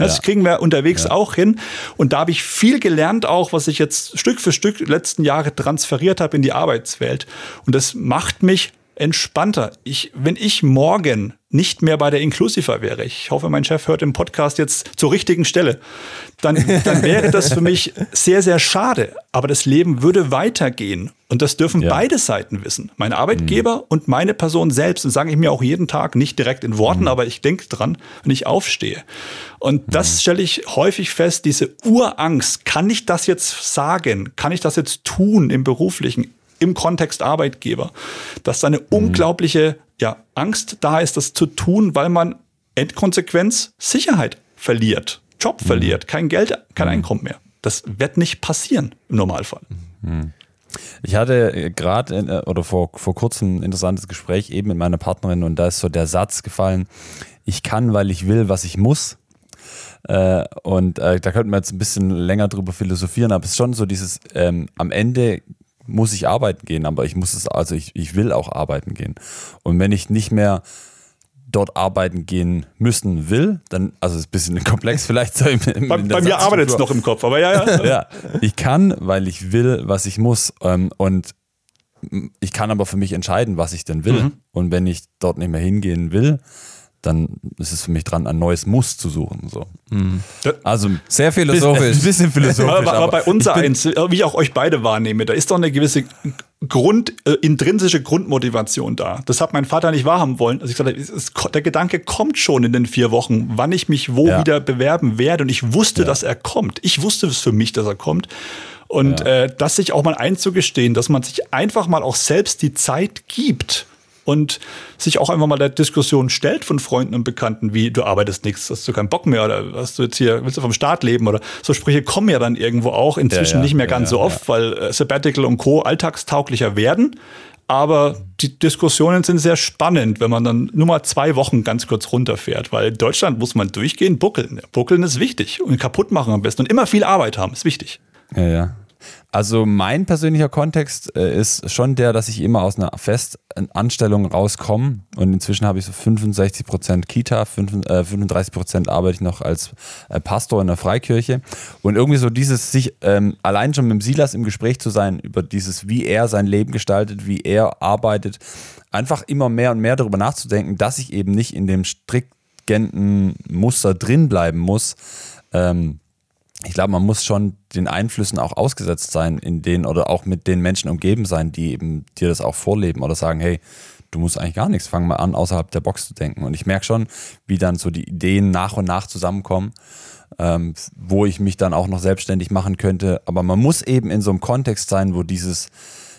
das ja. kriegen wir unterwegs ja. auch hin. Und da habe ich viel gelernt, auch was ich jetzt Stück für Stück letzten Jahre transferiert habe in die Arbeitswelt. Und das macht mich entspannter. Ich, wenn ich morgen nicht mehr bei der Inclusiver wäre, ich hoffe, mein Chef hört den Podcast jetzt zur richtigen Stelle, dann, dann wäre das für mich sehr, sehr schade. Aber das Leben würde weitergehen. Und das dürfen ja. beide Seiten wissen. Mein Arbeitgeber mhm. und meine Person selbst. Und sage ich mir auch jeden Tag, nicht direkt in Worten, mhm. aber ich denke dran, wenn ich aufstehe. Und mhm. das stelle ich häufig fest, diese Urangst. Kann ich das jetzt sagen? Kann ich das jetzt tun im Beruflichen? Im Kontext Arbeitgeber, dass da eine mhm. unglaubliche ja, Angst da ist, das zu tun, weil man Endkonsequenz Sicherheit verliert, Job mhm. verliert, kein Geld, kein mhm. Einkommen mehr. Das wird nicht passieren im Normalfall. Mhm. Ich hatte äh, gerade äh, oder vor, vor kurzem ein interessantes Gespräch eben mit meiner Partnerin und da ist so der Satz gefallen, ich kann, weil ich will, was ich muss. Äh, und äh, da könnten wir jetzt ein bisschen länger drüber philosophieren, aber es ist schon so dieses, ähm, am Ende muss ich arbeiten gehen, aber ich muss es, also ich, ich will auch arbeiten gehen. Und wenn ich nicht mehr dort arbeiten gehen müssen will, dann, also ist ein bisschen komplex vielleicht. So im, im, bei, bei mir arbeitet es noch im Kopf, aber ja, ja. ja, ich kann, weil ich will, was ich muss. Ähm, und ich kann aber für mich entscheiden, was ich denn will. Mhm. Und wenn ich dort nicht mehr hingehen will, dann ist es für mich dran, ein neues Muss zu suchen. So. Mhm. Also sehr philosophisch. Ein bisschen philosophisch. aber, aber, bei uns eins, wie ich auch euch beide wahrnehme, da ist doch eine gewisse Grund, äh, intrinsische Grundmotivation da. Das hat mein Vater nicht wahrhaben wollen. Also ich sagte, es, der Gedanke kommt schon in den vier Wochen, wann ich mich wo ja. wieder bewerben werde. Und ich wusste, ja. dass er kommt. Ich wusste es für mich, dass er kommt. Und ja. äh, das sich auch mal einzugestehen, dass man sich einfach mal auch selbst die Zeit gibt und sich auch einfach mal der Diskussion stellt von Freunden und Bekannten, wie du arbeitest nichts, hast du keinen Bock mehr oder hast du jetzt hier, willst du vom Staat leben oder so Sprüche kommen ja dann irgendwo auch inzwischen ja, ja, nicht mehr ganz ja, so oft, weil äh, Sabbatical und Co. alltagstauglicher werden. Aber die Diskussionen sind sehr spannend, wenn man dann nur mal zwei Wochen ganz kurz runterfährt, weil in Deutschland muss man durchgehen, buckeln. Buckeln ist wichtig und kaputt machen am besten und immer viel Arbeit haben, ist wichtig. Ja, ja. Also mein persönlicher Kontext äh, ist schon der, dass ich immer aus einer Festanstellung rauskomme und inzwischen habe ich so 65 Prozent Kita, 35 Prozent arbeite ich noch als äh, Pastor in der Freikirche und irgendwie so dieses sich ähm, allein schon mit dem Silas im Gespräch zu sein über dieses, wie er sein Leben gestaltet, wie er arbeitet, einfach immer mehr und mehr darüber nachzudenken, dass ich eben nicht in dem stringenten Muster drin bleiben muss. Ähm, ich glaube, man muss schon den Einflüssen auch ausgesetzt sein, in denen oder auch mit den Menschen umgeben sein, die eben dir das auch vorleben oder sagen, hey, du musst eigentlich gar nichts, fang mal an, außerhalb der Box zu denken. Und ich merke schon, wie dann so die Ideen nach und nach zusammenkommen, ähm, wo ich mich dann auch noch selbstständig machen könnte. Aber man muss eben in so einem Kontext sein, wo dieses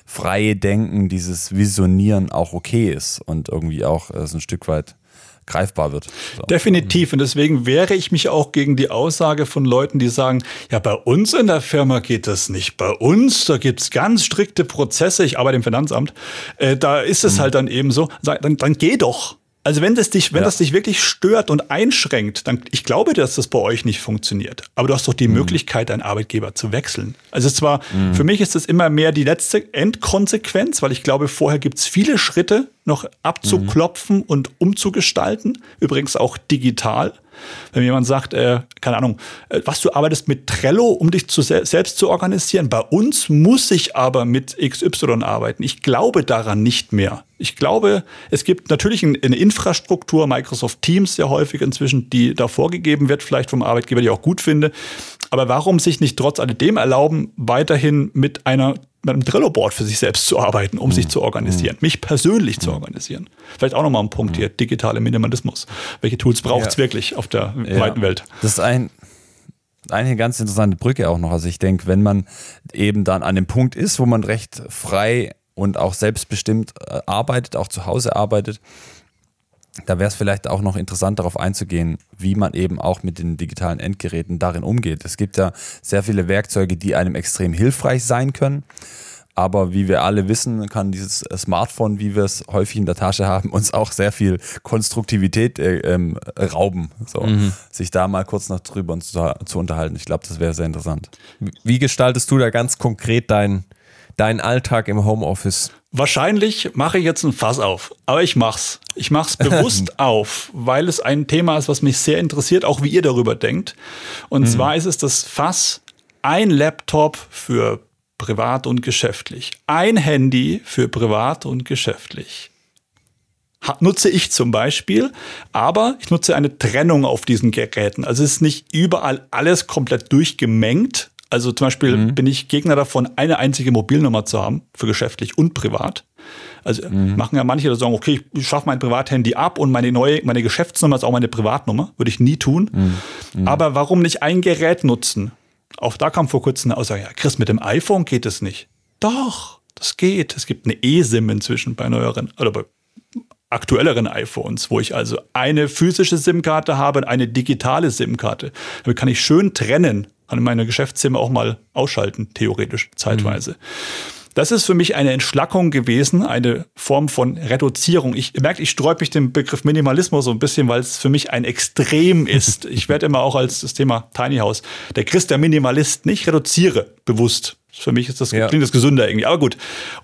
freie Denken, dieses Visionieren auch okay ist und irgendwie auch äh, so ein Stück weit greifbar wird. So. Definitiv. Und deswegen wehre ich mich auch gegen die Aussage von Leuten, die sagen, ja, bei uns in der Firma geht das nicht. Bei uns, da gibt es ganz strikte Prozesse. Ich arbeite im Finanzamt. Äh, da ist es mhm. halt dann eben so. Dann, dann geh doch. Also wenn das dich, wenn ja. das dich wirklich stört und einschränkt, dann ich glaube, dass das bei euch nicht funktioniert. Aber du hast doch die mhm. Möglichkeit, deinen Arbeitgeber zu wechseln. Also zwar, mhm. für mich ist das immer mehr die letzte Endkonsequenz, weil ich glaube, vorher gibt es viele Schritte noch abzuklopfen mhm. und umzugestalten. Übrigens auch digital. Wenn jemand sagt, äh, keine Ahnung, äh, was du arbeitest mit Trello, um dich zu se selbst zu organisieren. Bei uns muss ich aber mit XY arbeiten. Ich glaube daran nicht mehr. Ich glaube, es gibt natürlich eine Infrastruktur, Microsoft Teams sehr häufig inzwischen, die da vorgegeben wird, vielleicht vom Arbeitgeber, die ich auch gut finde. Aber warum sich nicht trotz alledem erlauben, weiterhin mit einer mit einem Trello-Board für sich selbst zu arbeiten, um mhm. sich zu organisieren, mhm. mich persönlich mhm. zu organisieren. Vielleicht auch nochmal ein Punkt hier, digitale Minimalismus. Welche Tools braucht es ja. wirklich auf der ja. weiten Welt? Das ist ein, eine ganz interessante Brücke auch noch. Also ich denke, wenn man eben dann an dem Punkt ist, wo man recht frei und auch selbstbestimmt äh, arbeitet, auch zu Hause arbeitet, da wäre es vielleicht auch noch interessant darauf einzugehen, wie man eben auch mit den digitalen Endgeräten darin umgeht. Es gibt ja sehr viele Werkzeuge, die einem extrem hilfreich sein können. Aber wie wir alle wissen, kann dieses Smartphone, wie wir es häufig in der Tasche haben, uns auch sehr viel Konstruktivität äh, ähm, rauben. So, mhm. Sich da mal kurz noch drüber zu, zu unterhalten. Ich glaube, das wäre sehr interessant. Wie gestaltest du da ganz konkret deinen dein Alltag im Homeoffice? Wahrscheinlich mache ich jetzt ein Fass auf, aber ich mach's. Ich mach's bewusst auf, weil es ein Thema ist, was mich sehr interessiert, auch wie ihr darüber denkt. Und mhm. zwar ist es das Fass ein Laptop für privat und geschäftlich, ein Handy für privat und geschäftlich. nutze ich zum Beispiel, aber ich nutze eine Trennung auf diesen Geräten. Also es ist nicht überall alles komplett durchgemengt, also zum Beispiel mhm. bin ich Gegner davon, eine einzige Mobilnummer zu haben, für geschäftlich und privat. Also mhm. machen ja manche, die sagen, okay, ich schaffe mein Privathandy ab und meine neue, meine Geschäftsnummer ist auch meine Privatnummer. Würde ich nie tun. Mhm. mhm. Aber warum nicht ein Gerät nutzen? Auch da kam vor kurzem eine Aussage, ja, Chris, mit dem iPhone geht es nicht. Doch, das geht. Es gibt eine eSIM inzwischen bei neueren, oder bei aktuelleren iPhones, wo ich also eine physische SIM-Karte habe und eine digitale SIM-Karte. Damit kann ich schön trennen kann meine Geschäftszimmer auch mal ausschalten, theoretisch, zeitweise. Mhm. Das ist für mich eine Entschlackung gewesen, eine Form von Reduzierung. Ich merke, ich sträube mich den Begriff Minimalismus so ein bisschen, weil es für mich ein Extrem ist. Ich werde immer auch als das Thema Tiny House der Christ, der Minimalist, nicht reduziere bewusst. Für mich ist das, ja. klingt das gesünder irgendwie. Aber gut.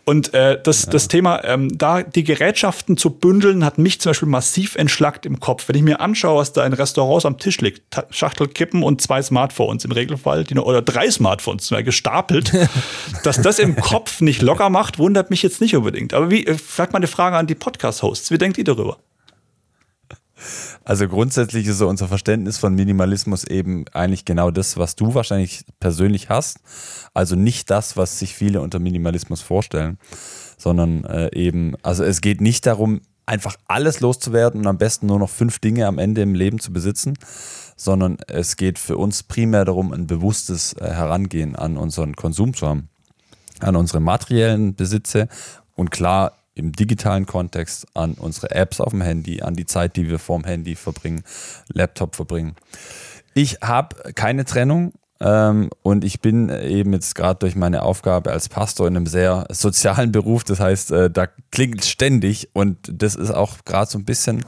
Und äh, das, ja. das Thema, ähm, da die Gerätschaften zu bündeln, hat mich zum Beispiel massiv entschlackt im Kopf. Wenn ich mir anschaue, was da in Restaurants am Tisch liegt, Schachtelkippen und zwei Smartphones im Regelfall, die, oder drei Smartphones gestapelt, dass das im Kopf nicht locker macht, wundert mich jetzt nicht unbedingt. Aber wie, äh, vielleicht mal eine Frage an die Podcast-Hosts. Wie denkt ihr darüber? Also grundsätzlich ist so unser Verständnis von Minimalismus eben eigentlich genau das, was du wahrscheinlich persönlich hast. Also nicht das, was sich viele unter Minimalismus vorstellen, sondern äh, eben, also es geht nicht darum, einfach alles loszuwerden und am besten nur noch fünf Dinge am Ende im Leben zu besitzen, sondern es geht für uns primär darum, ein bewusstes äh, Herangehen an unseren Konsum zu haben, an unsere materiellen Besitze und klar im digitalen Kontext an unsere Apps auf dem Handy, an die Zeit, die wir vorm Handy verbringen, Laptop verbringen. Ich habe keine Trennung ähm, und ich bin eben jetzt gerade durch meine Aufgabe als Pastor in einem sehr sozialen Beruf. Das heißt, äh, da klingt ständig und das ist auch gerade so ein bisschen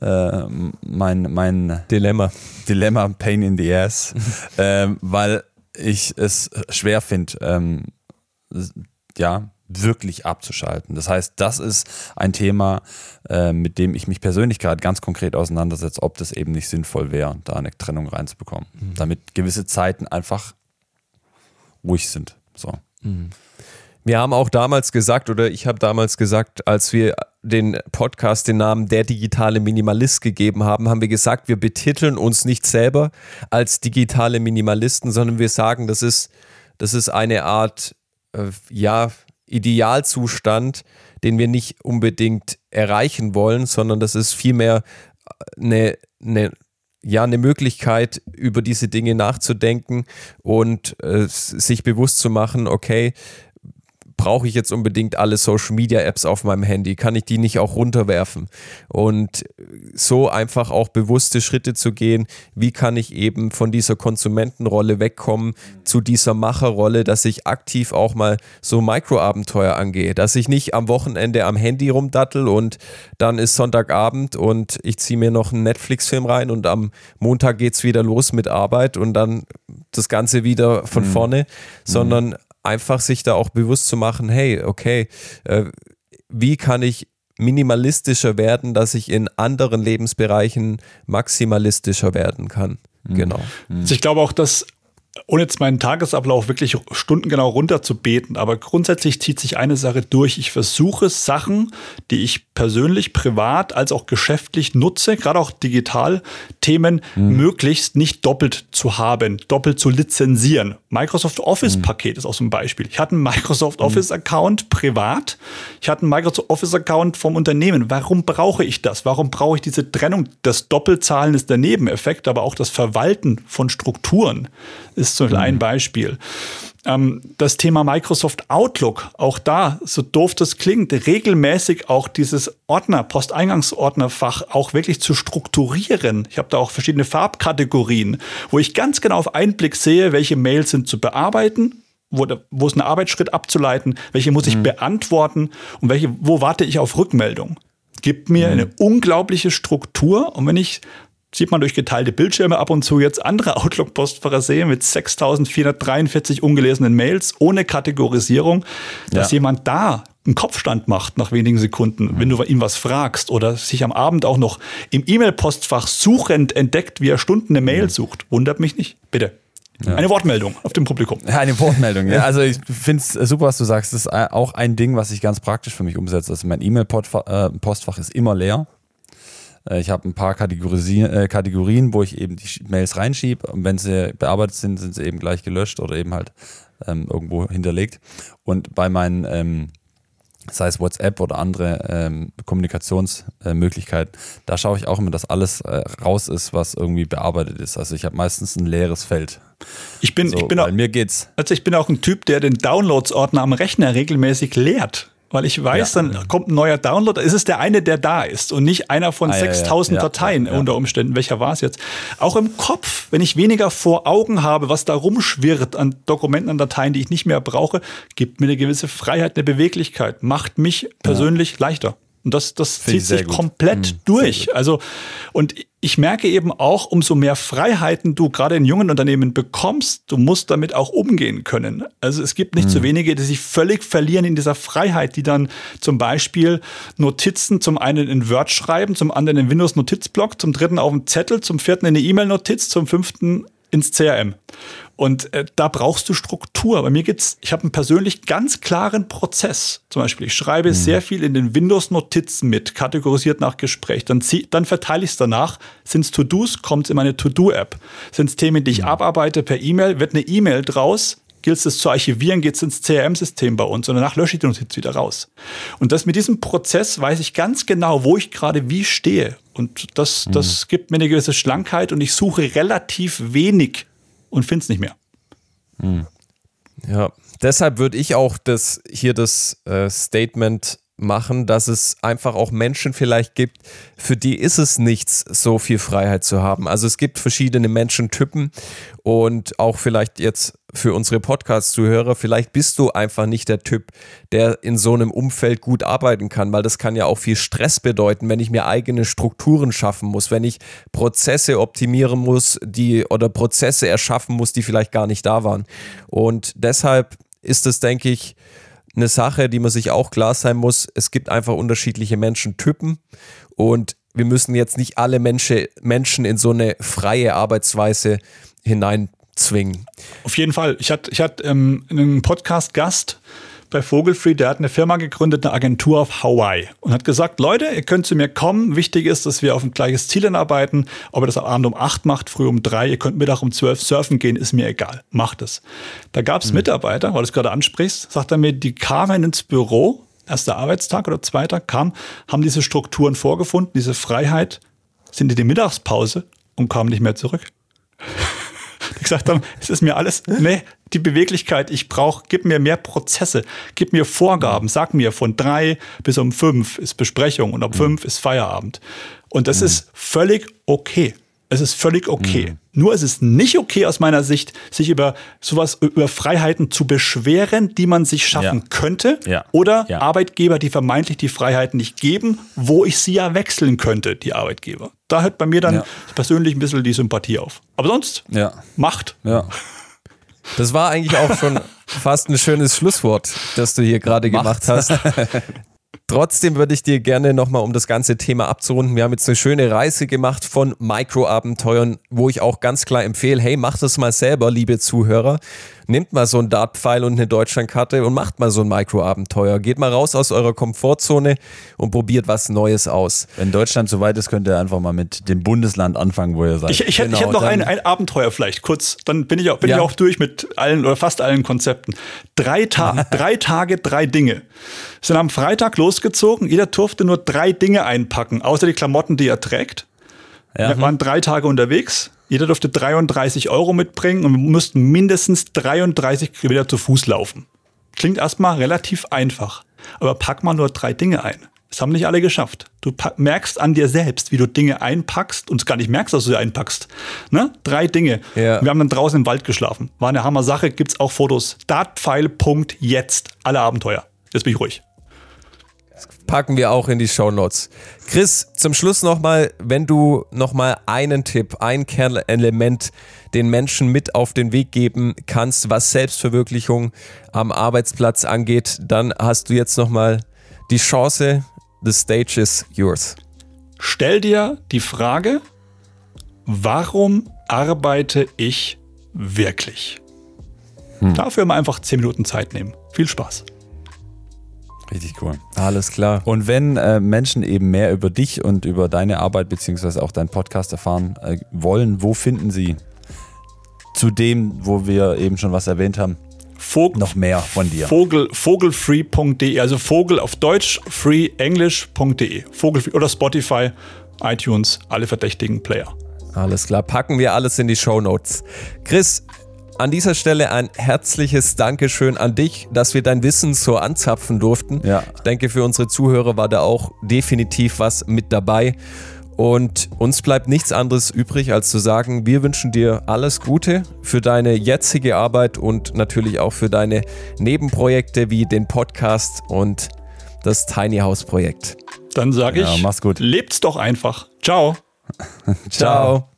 äh, mein, mein Dilemma. Dilemma, Pain in the Ass, ähm, weil ich es schwer finde, ähm, ja, wirklich abzuschalten. Das heißt, das ist ein Thema, äh, mit dem ich mich persönlich gerade ganz konkret auseinandersetze, ob das eben nicht sinnvoll wäre, da eine Trennung reinzubekommen, mhm. damit gewisse Zeiten einfach ruhig sind. So. Mhm. Wir haben auch damals gesagt, oder ich habe damals gesagt, als wir den Podcast den Namen Der digitale Minimalist gegeben haben, haben wir gesagt, wir betiteln uns nicht selber als digitale Minimalisten, sondern wir sagen, das ist, das ist eine Art, äh, ja, Idealzustand, den wir nicht unbedingt erreichen wollen, sondern das ist vielmehr eine, eine ja eine Möglichkeit, über diese Dinge nachzudenken und äh, sich bewusst zu machen, okay, brauche ich jetzt unbedingt alle Social Media Apps auf meinem Handy? Kann ich die nicht auch runterwerfen? Und so einfach auch bewusste Schritte zu gehen, wie kann ich eben von dieser Konsumentenrolle wegkommen zu dieser Macherrolle, dass ich aktiv auch mal so Mikroabenteuer angehe, dass ich nicht am Wochenende am Handy rumdattel und dann ist Sonntagabend und ich ziehe mir noch einen Netflix-Film rein und am Montag geht es wieder los mit Arbeit und dann das Ganze wieder von mhm. vorne, sondern einfach sich da auch bewusst zu machen, hey, okay, äh, wie kann ich minimalistischer werden, dass ich in anderen Lebensbereichen maximalistischer werden kann. Mhm. Genau. Also ich glaube auch, dass ohne jetzt meinen Tagesablauf wirklich stundengenau runterzubeten, aber grundsätzlich zieht sich eine Sache durch. Ich versuche Sachen, die ich persönlich, privat als auch geschäftlich nutze, gerade auch digital Themen, mhm. möglichst nicht doppelt zu haben, doppelt zu lizenzieren. Microsoft Office mhm. Ist auch so ein Beispiel. Ich hatte einen Microsoft mhm. Office Account privat. Ich hatte einen Microsoft Office Account vom Unternehmen. Warum brauche ich das? Warum brauche ich diese Trennung? Das Doppelzahlen ist der Nebeneffekt, aber auch das Verwalten von Strukturen ist zum Beispiel ein mhm. Beispiel. Ähm, das Thema Microsoft Outlook, auch da, so doof das klingt, regelmäßig auch dieses Ordner, Posteingangsordnerfach auch wirklich zu strukturieren. Ich habe da auch verschiedene Farbkategorien, wo ich ganz genau auf einen Blick sehe, welche Mails sind zu bearbeiten, wo, wo ist ein Arbeitsschritt abzuleiten, welche muss ich mhm. beantworten und welche, wo warte ich auf Rückmeldung. Gibt mir mhm. eine unglaubliche Struktur und wenn ich sieht man durch geteilte Bildschirme ab und zu jetzt andere Outlook-Postfächer sehen mit 6443 ungelesenen Mails ohne Kategorisierung, dass ja. jemand da einen Kopfstand macht nach wenigen Sekunden, mhm. wenn du ihm was fragst oder sich am Abend auch noch im E-Mail-Postfach suchend entdeckt, wie er Stunden eine Mail mhm. sucht. Wundert mich nicht. Bitte. Ja. Eine Wortmeldung auf dem Publikum. Ja, eine Wortmeldung, ja. Also ich finde es super, was du sagst. Das ist auch ein Ding, was ich ganz praktisch für mich umsetze. Also mein E-Mail-Postfach äh, ist immer leer. Äh, ich habe ein paar Kategorisi äh, Kategorien, wo ich eben die Mails reinschiebe. Und wenn sie bearbeitet sind, sind sie eben gleich gelöscht oder eben halt ähm, irgendwo hinterlegt. Und bei meinen, ähm, sei es WhatsApp oder andere ähm, Kommunikationsmöglichkeiten, äh, da schaue ich auch immer, dass alles äh, raus ist, was irgendwie bearbeitet ist. Also ich habe meistens ein leeres Feld. Ich bin, so, ich bin auch, mir geht's. Also ich bin auch ein Typ, der den Downloads-Ordner am Rechner regelmäßig leert. Weil ich weiß, ja. dann kommt ein neuer Download, ist es der eine, der da ist und nicht einer von ah, 6000 ja, ja. Dateien unter Umständen. Welcher war es jetzt? Auch im Kopf, wenn ich weniger vor Augen habe, was da rumschwirrt an Dokumenten, an Dateien, die ich nicht mehr brauche, gibt mir eine gewisse Freiheit, eine Beweglichkeit, macht mich persönlich leichter. Und das, das zieht sich gut. komplett mhm, durch. Also, und ich merke eben auch, umso mehr Freiheiten du gerade in jungen Unternehmen bekommst, du musst damit auch umgehen können. Also es gibt nicht mhm. zu wenige, die sich völlig verlieren in dieser Freiheit, die dann zum Beispiel Notizen zum einen in Word schreiben, zum anderen in Windows Notizblock, zum dritten auf dem Zettel, zum vierten in eine E-Mail-Notiz, zum fünften ins CRM. Und äh, da brauchst du Struktur. Bei mir gibt's, ich habe einen persönlich ganz klaren Prozess. Zum Beispiel, ich schreibe mhm. sehr viel in den Windows-Notizen mit, kategorisiert nach Gespräch. Dann, zieh, dann verteile ich es danach. Sind es To-Dos, kommt es in meine To-Do-App. Sind es Themen, die ich mhm. abarbeite per E-Mail, wird eine E-Mail draus, gilt es zu archivieren, geht es ins CRM-System bei uns und danach lösche ich die Notiz wieder raus. Und das mit diesem Prozess weiß ich ganz genau, wo ich gerade wie stehe. Und das, mhm. das gibt mir eine gewisse Schlankheit und ich suche relativ wenig und finde es nicht mehr. Hm. Ja, deshalb würde ich auch das hier das äh, Statement machen, dass es einfach auch Menschen vielleicht gibt, für die ist es nichts, so viel Freiheit zu haben. Also es gibt verschiedene Menschentypen und auch vielleicht jetzt für unsere Podcast-Zuhörer, vielleicht bist du einfach nicht der Typ, der in so einem Umfeld gut arbeiten kann, weil das kann ja auch viel Stress bedeuten, wenn ich mir eigene Strukturen schaffen muss, wenn ich Prozesse optimieren muss, die oder Prozesse erschaffen muss, die vielleicht gar nicht da waren. Und deshalb ist es, denke ich, eine Sache, die man sich auch klar sein muss. Es gibt einfach unterschiedliche Menschentypen und wir müssen jetzt nicht alle Menschen, Menschen in so eine freie Arbeitsweise hineinzwingen. Auf jeden Fall. Ich hatte, ich hatte ähm, einen Podcast-Gast bei Vogelfree, der hat eine Firma gegründet, eine Agentur auf Hawaii und hat gesagt, Leute, ihr könnt zu mir kommen. Wichtig ist, dass wir auf ein gleiches Ziel hinarbeiten. Ob ihr das am Abend um acht macht, früh um drei, ihr könnt Mittag um zwölf surfen gehen, ist mir egal. Macht es. Da gab es mhm. Mitarbeiter, weil du es gerade ansprichst, sagt er mir, die kamen ins Büro, erster Arbeitstag oder zweiter, kam, haben diese Strukturen vorgefunden, diese Freiheit, sind in die Mittagspause und kamen nicht mehr zurück die gesagt haben, es ist mir alles, nee, die Beweglichkeit, ich brauche, gib mir mehr Prozesse, gib mir Vorgaben, sag mir von drei bis um fünf ist Besprechung und um mhm. fünf ist Feierabend. Und das mhm. ist völlig okay. Es ist völlig okay. Mhm. Nur es ist nicht okay aus meiner Sicht, sich über sowas, über Freiheiten zu beschweren, die man sich schaffen ja. könnte. Ja. Oder ja. Arbeitgeber, die vermeintlich die Freiheiten nicht geben, wo ich sie ja wechseln könnte, die Arbeitgeber. Da hört bei mir dann persönlich ein bisschen die Sympathie auf. Aber sonst, Macht. Ja. Das war eigentlich auch schon fast ein schönes Schlusswort, das du hier gerade gemacht hast. Trotzdem würde ich dir gerne nochmal, um das ganze Thema abzurunden, wir haben jetzt eine schöne Reise gemacht von Mikroabenteuern, wo ich auch ganz klar empfehle, hey, mach das mal selber, liebe Zuhörer nehmt mal so einen Dartpfeil und eine Deutschlandkarte und macht mal so ein Mikroabenteuer. Geht mal raus aus eurer Komfortzone und probiert was Neues aus. Wenn Deutschland so weit ist, könnt ihr einfach mal mit dem Bundesland anfangen, wo ihr seid. Ich, ich, genau, ich hätte noch ein, ein Abenteuer vielleicht, kurz, dann bin ich auch, bin ja. ich auch durch mit allen oder fast allen Konzepten. Drei, Ta drei Tage, drei Dinge. Sind am Freitag losgezogen, jeder durfte nur drei Dinge einpacken, außer die Klamotten, die er trägt. Ja. Wir waren drei Tage unterwegs, jeder durfte 33 Euro mitbringen und wir mussten mindestens 33 Kilometer zu Fuß laufen. Klingt erstmal relativ einfach, aber pack mal nur drei Dinge ein. Das haben nicht alle geschafft. Du merkst an dir selbst, wie du Dinge einpackst und es gar nicht merkst, dass du sie einpackst. Ne? Drei Dinge. Ja. Wir haben dann draußen im Wald geschlafen. War eine Hammer Sache, gibt's auch Fotos. Dartpfeil.jetzt. Alle Abenteuer. Jetzt bin ich ruhig packen wir auch in die Show Notes. Chris, zum Schluss nochmal, wenn du nochmal einen Tipp, ein Kernelement den Menschen mit auf den Weg geben kannst, was Selbstverwirklichung am Arbeitsplatz angeht, dann hast du jetzt nochmal die Chance. The stage is yours. Stell dir die Frage, warum arbeite ich wirklich? Hm. Dafür mal einfach 10 Minuten Zeit nehmen. Viel Spaß. Richtig cool. Alles klar. Und wenn äh, Menschen eben mehr über dich und über deine Arbeit beziehungsweise auch deinen Podcast erfahren äh, wollen, wo finden sie zu dem, wo wir eben schon was erwähnt haben? Vogel, noch mehr von dir. Vogel, vogelfree.de, also Vogel auf Deutsch, freeenglish.de. Vogelfree oder Spotify, iTunes, alle verdächtigen Player. Alles klar, packen wir alles in die Show Notes. Chris, an dieser Stelle ein herzliches Dankeschön an dich, dass wir dein Wissen so anzapfen durften. Ja. Ich denke, für unsere Zuhörer war da auch definitiv was mit dabei. Und uns bleibt nichts anderes übrig, als zu sagen, wir wünschen dir alles Gute für deine jetzige Arbeit und natürlich auch für deine Nebenprojekte wie den Podcast und das Tiny House Projekt. Dann sage ich, ja, mach's gut. lebt's doch einfach. Ciao. Ciao.